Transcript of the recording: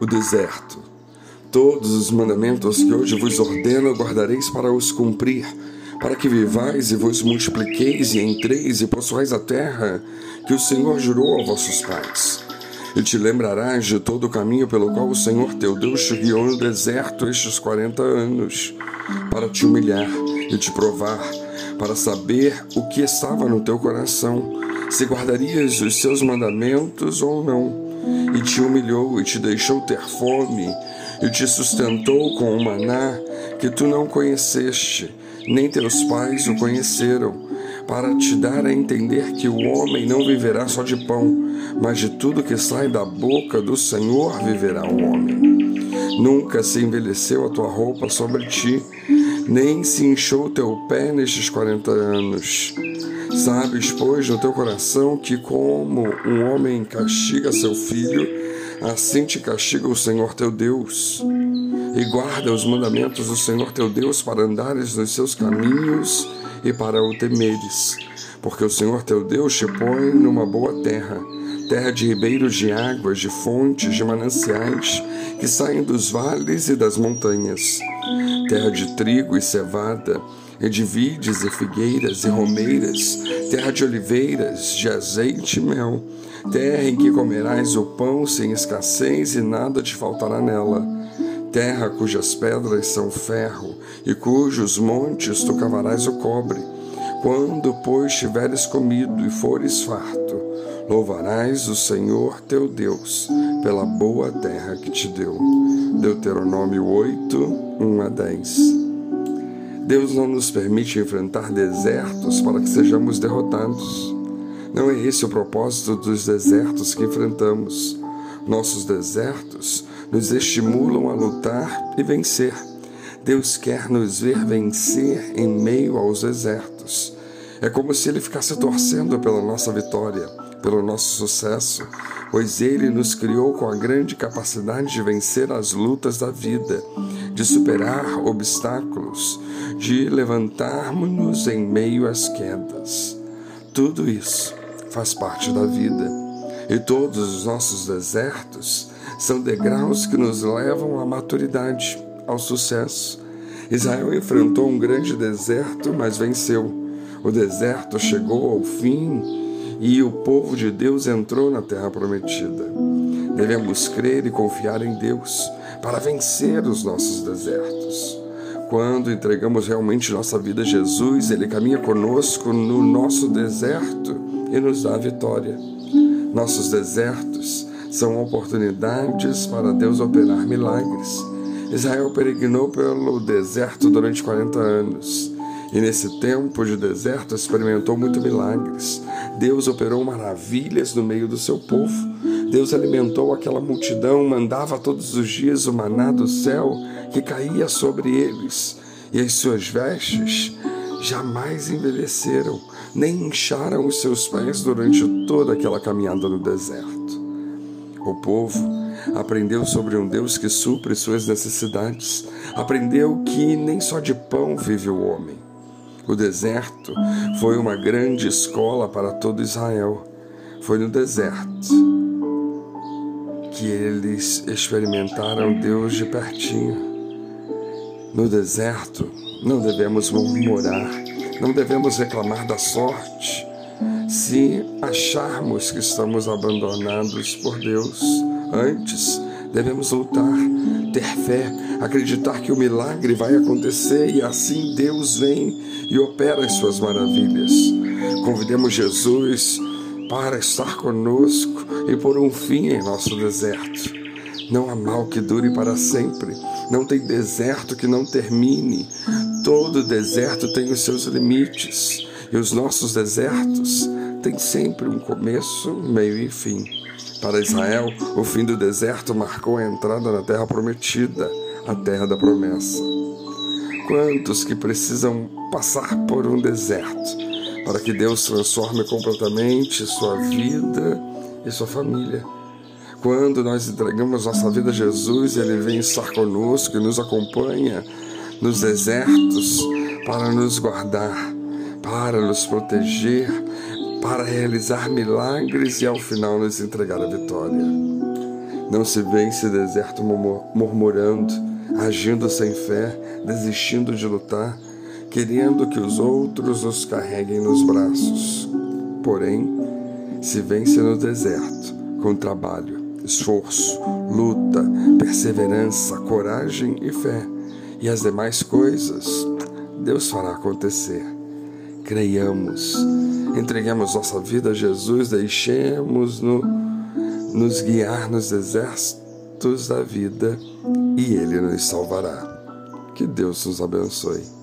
o deserto. Todos os mandamentos que hoje vos ordeno guardareis para os cumprir, para que vivais e vos multipliqueis e entreis e possuais a terra que o Senhor jurou a vossos pais. E te lembrarás de todo o caminho pelo qual o Senhor teu Deus te guiou no deserto estes quarenta anos, para te humilhar e te provar, para saber o que estava no teu coração, se guardarias os seus mandamentos ou não e te humilhou e te deixou ter fome, e te sustentou com o maná que tu não conheceste, nem teus pais o conheceram, para te dar a entender que o homem não viverá só de pão, mas de tudo que sai da boca do Senhor viverá o homem. Nunca se envelheceu a tua roupa sobre ti, nem se inchou teu pé nestes quarenta anos. Sabes, pois, no teu coração que, como um homem castiga seu filho, assim te castiga o Senhor teu Deus. E guarda os mandamentos do Senhor teu Deus para andares nos seus caminhos e para o temeres. Porque o Senhor teu Deus te põe numa boa terra, terra de ribeiros de águas, de fontes, de mananciais, que saem dos vales e das montanhas, terra de trigo e cevada, e de vides e figueiras e romeiras, terra de oliveiras, de azeite e mel, terra em que comerás o pão sem escassez e nada te faltará nela, terra cujas pedras são ferro e cujos montes tu cavarás o cobre. Quando, pois, tiveres comido e fores farto, louvarás o Senhor teu Deus pela boa terra que te deu. Deuteronômio 8, 1 a 10. Deus não nos permite enfrentar desertos para que sejamos derrotados. Não é esse o propósito dos desertos que enfrentamos. Nossos desertos nos estimulam a lutar e vencer. Deus quer nos ver vencer em meio aos desertos. É como se Ele ficasse torcendo pela nossa vitória, pelo nosso sucesso, pois Ele nos criou com a grande capacidade de vencer as lutas da vida, de superar obstáculos, de levantarmos-nos em meio às quedas. Tudo isso faz parte da vida. E todos os nossos desertos são degraus que nos levam à maturidade, ao sucesso. Israel enfrentou um grande deserto, mas venceu. O deserto chegou ao fim e o povo de Deus entrou na terra prometida. Devemos crer e confiar em Deus para vencer os nossos desertos. Quando entregamos realmente nossa vida a Jesus, Ele caminha conosco no nosso deserto e nos dá a vitória. Nossos desertos são oportunidades para Deus operar milagres. Israel peregrinou pelo deserto durante 40 anos e nesse tempo de deserto experimentou muitos milagres. Deus operou maravilhas no meio do seu povo. Deus alimentou aquela multidão, mandava todos os dias o maná do céu que caía sobre eles, e as suas vestes jamais envelheceram, nem incharam os seus pés durante toda aquela caminhada no deserto. O povo aprendeu sobre um Deus que supre suas necessidades, aprendeu que nem só de pão vive o homem. O deserto foi uma grande escola para todo Israel. Foi no deserto que eles experimentaram Deus de pertinho. No deserto, não devemos murmurar, não devemos reclamar da sorte. Se acharmos que estamos abandonados por Deus, antes devemos lutar, ter fé, acreditar que o milagre vai acontecer e assim Deus vem e opera as suas maravilhas. Convidemos Jesus para estar conosco e por um fim em nosso deserto. Não há mal que dure para sempre, não tem deserto que não termine. Todo deserto tem os seus limites, e os nossos desertos têm sempre um começo, meio e fim. Para Israel, o fim do deserto marcou a entrada na terra prometida, a terra da promessa. Quantos que precisam passar por um deserto para que Deus transforme completamente sua vida e sua família. Quando nós entregamos nossa vida a Jesus, Ele vem estar conosco e nos acompanha nos desertos para nos guardar, para nos proteger, para realizar milagres e ao final nos entregar a vitória. Não se vence deserto murmurando, agindo sem fé, desistindo de lutar, querendo que os outros os carreguem nos braços. Porém, se vence no deserto com trabalho, esforço, luta, perseverança, coragem e fé. E as demais coisas Deus fará acontecer. Creiamos, entreguemos nossa vida a Jesus, deixemos-no nos guiar nos exércitos da vida e Ele nos salvará. Que Deus nos abençoe.